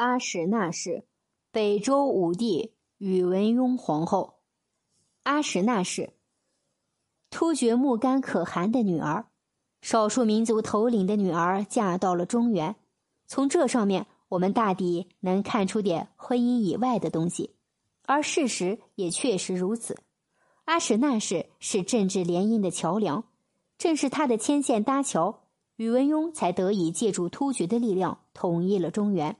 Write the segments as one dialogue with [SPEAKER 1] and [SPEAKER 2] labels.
[SPEAKER 1] 阿史那氏，北周武帝宇文邕皇后。阿史那氏，突厥木干可汗的女儿，少数民族头领的女儿，嫁到了中原。从这上面，我们大抵能看出点婚姻以外的东西，而事实也确实如此。阿史那氏是政治联姻的桥梁，正是他的牵线搭桥，宇文邕才得以借助突厥的力量统一了中原。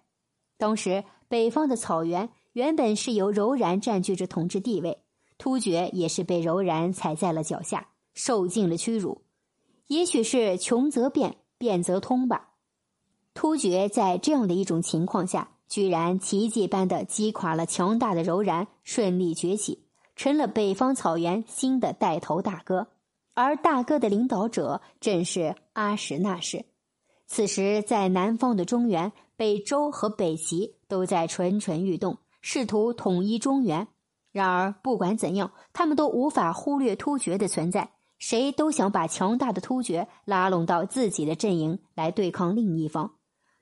[SPEAKER 1] 当时北方的草原原本是由柔然占据着统治地位，突厥也是被柔然踩在了脚下，受尽了屈辱。也许是穷则变，变则通吧。突厥在这样的一种情况下，居然奇迹般的击垮了强大的柔然，顺利崛起，成了北方草原新的带头大哥。而大哥的领导者正是阿史那氏。此时，在南方的中原。北周和北齐都在蠢蠢欲动，试图统一中原。然而，不管怎样，他们都无法忽略突厥的存在。谁都想把强大的突厥拉拢到自己的阵营来对抗另一方。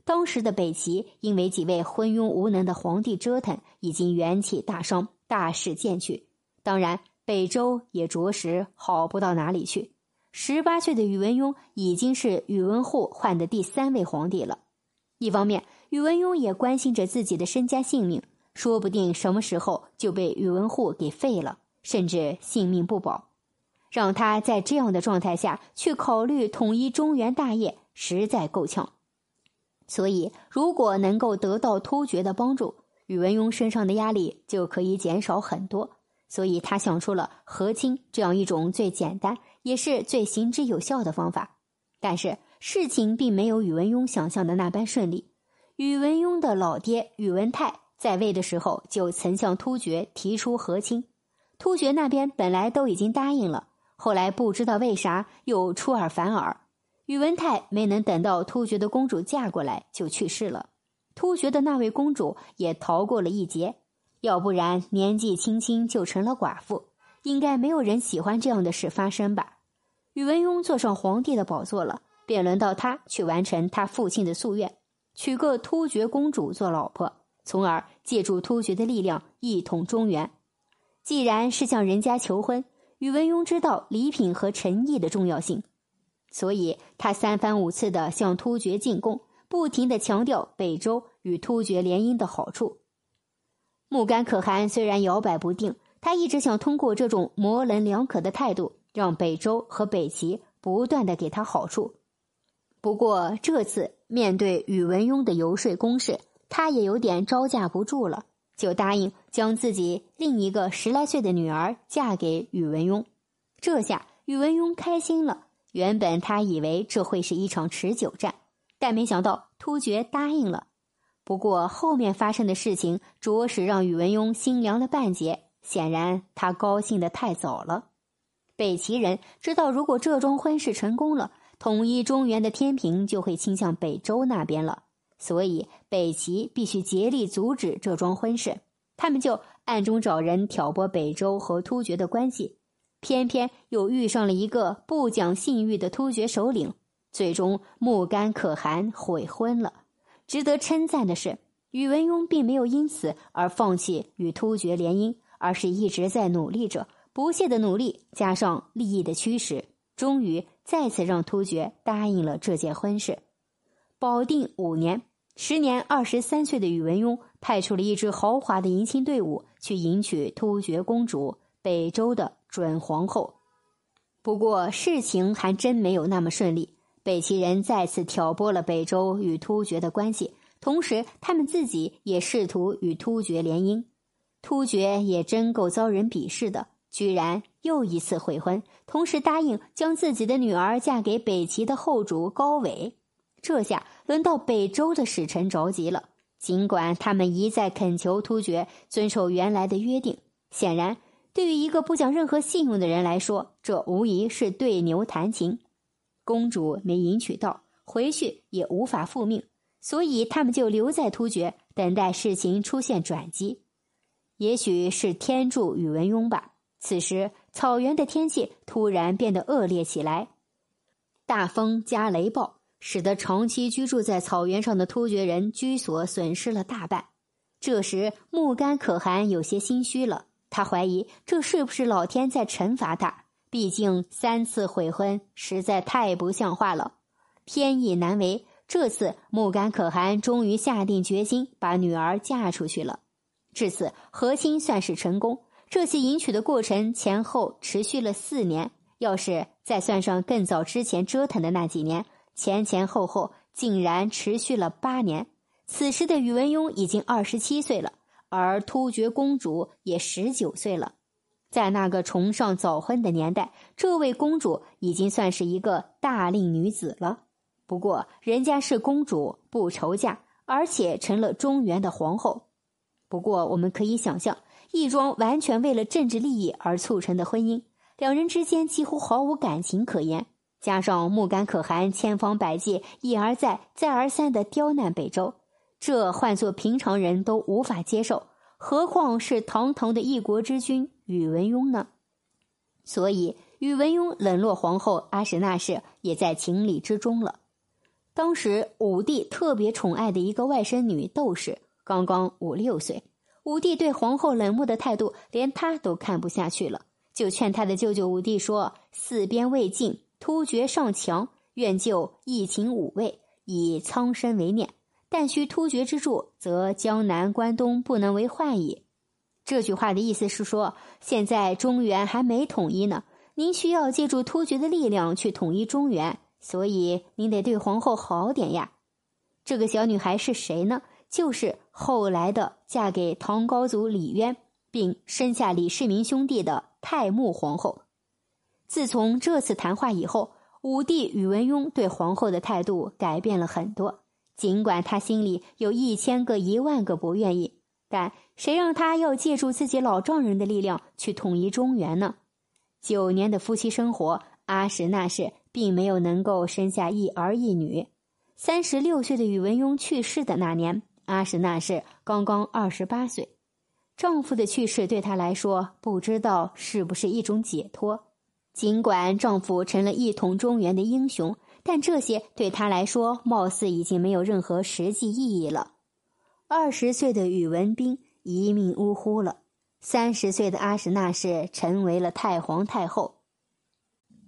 [SPEAKER 1] 当时的北齐因为几位昏庸无能的皇帝折腾，已经元气大伤，大势渐去。当然，北周也着实好不到哪里去。十八岁的宇文邕已经是宇文护换的第三位皇帝了。一方面，宇文邕也关心着自己的身家性命，说不定什么时候就被宇文护给废了，甚至性命不保。让他在这样的状态下去考虑统一中原大业，实在够呛。所以，如果能够得到突厥的帮助，宇文邕身上的压力就可以减少很多。所以他想出了和亲这样一种最简单也是最行之有效的方法。但是。事情并没有宇文邕想象的那般顺利。宇文邕的老爹宇文泰在位的时候就曾向突厥提出和亲，突厥那边本来都已经答应了，后来不知道为啥又出尔反尔。宇文泰没能等到突厥的公主嫁过来就去世了，突厥的那位公主也逃过了一劫，要不然年纪轻轻就成了寡妇，应该没有人喜欢这样的事发生吧？宇文邕坐上皇帝的宝座了。便轮到他去完成他父亲的夙愿，娶个突厥公主做老婆，从而借助突厥的力量一统中原。既然是向人家求婚，宇文邕知道礼品和诚意的重要性，所以他三番五次的向突厥进贡，不停的强调北周与突厥联姻的好处。木干可汗虽然摇摆不定，他一直想通过这种模棱两可的态度，让北周和北齐不断的给他好处。不过这次面对宇文邕的游说攻势，他也有点招架不住了，就答应将自己另一个十来岁的女儿嫁给宇文邕。这下宇文邕开心了。原本他以为这会是一场持久战，但没想到突厥答应了。不过后面发生的事情着实让宇文邕心凉了半截。显然他高兴的太早了。北齐人知道，如果这桩婚事成功了。统一中原的天平就会倾向北周那边了，所以北齐必须竭力阻止这桩婚事。他们就暗中找人挑拨北周和突厥的关系，偏偏又遇上了一个不讲信誉的突厥首领，最终木干可汗悔婚了。值得称赞的是，宇文邕并没有因此而放弃与突厥联姻，而是一直在努力着，不懈的努力加上利益的驱使，终于。再次让突厥答应了这件婚事。保定五年，时年二十三岁的宇文邕派出了一支豪华的迎亲队伍去迎娶突厥公主北周的准皇后。不过事情还真没有那么顺利，北齐人再次挑拨了北周与突厥的关系，同时他们自己也试图与突厥联姻。突厥也真够遭人鄙视的。居然又一次悔婚，同时答应将自己的女儿嫁给北齐的后主高纬。这下轮到北周的使臣着急了。尽管他们一再恳求突厥遵守原来的约定，显然对于一个不讲任何信用的人来说，这无疑是对牛弹琴。公主没迎娶到，回去也无法复命，所以他们就留在突厥，等待事情出现转机。也许是天助宇文邕吧。此时，草原的天气突然变得恶劣起来，大风加雷暴，
[SPEAKER 2] 使得长期居住在草原上的突厥人居所损失了大半。这时，木干可汗有些心虚了，他怀疑这是不是老天在惩罚他？毕竟三次悔婚实在太不像话了。天意难违，这次木干可汗终于下定决心把女儿嫁出去了。至此，和亲算是成功。这起迎娶的过程前后持续了四年，要是再算上更早之前折腾的那几年，前前后后竟然持续了八年。此时的宇文邕已经二十七岁了，而突厥公主也十九岁了。在那个崇尚早婚的年代，这位公主已经算是一个大龄女子了。不过，人家是公主，不愁嫁，而且成了中原的皇后。不过，我们可以想象，一桩完全为了政治利益而促成的婚姻，两人之间几乎毫无感情可言。加上木干可汗千方百计、一而再、再而三的刁难北周，这换做平常人都无法接受，何况是堂堂的一国之君宇文邕呢？所以，宇文邕冷落皇后阿史那氏也在情理之中了。当时，武帝特别宠爱的一个外甥女窦氏。刚刚五六岁，武帝对皇后冷漠的态度，连他都看不下去了，就劝他的舅舅武帝说：“四边未尽，突厥尚强，愿就义勤五位，以苍生为念。但需突厥之助，则江南、关东不能为患矣。”这句话的意思是说，现在中原还没统一呢，您需要借助突厥的力量去统一中原，所以您得对皇后好点呀。这个小女孩是谁呢？就是后来的嫁给唐高祖李渊，并生下李世民兄弟的太穆皇后。自从这次谈话以后，武帝宇文邕对皇后的态度改变了很多。尽管他心里有一千个一万个不愿意，但谁让他要借助自己老丈人的力量去统一中原呢？九年的夫妻生活，阿史那氏并没有能够生下一儿一女。三十六岁的宇文邕去世的那年。阿史那氏刚刚二十八岁，丈夫的去世对她来说，不知道是不是一种解脱。尽管丈夫成了一统中原的英雄，但这些对她来说，貌似已经没有任何实际意义了。二十岁的宇文斌一命呜呼了，三十岁的阿史那氏成为了太皇太后。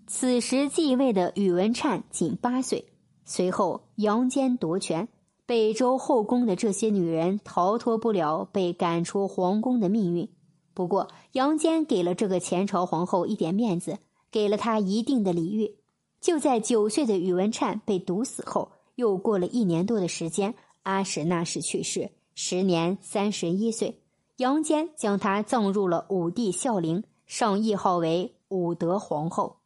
[SPEAKER 2] 此时继位的宇文粲仅八岁，随后杨坚夺权。北周后宫的这些女人逃脱不了被赶出皇宫的命运。不过，杨坚给了这个前朝皇后一点面子，给了她一定的礼遇。就在九岁的宇文粲被毒死后，又过了一年多的时间，阿史那氏去世，时年三十一岁。杨坚将她葬入了武帝孝陵，上谥号为武德皇后。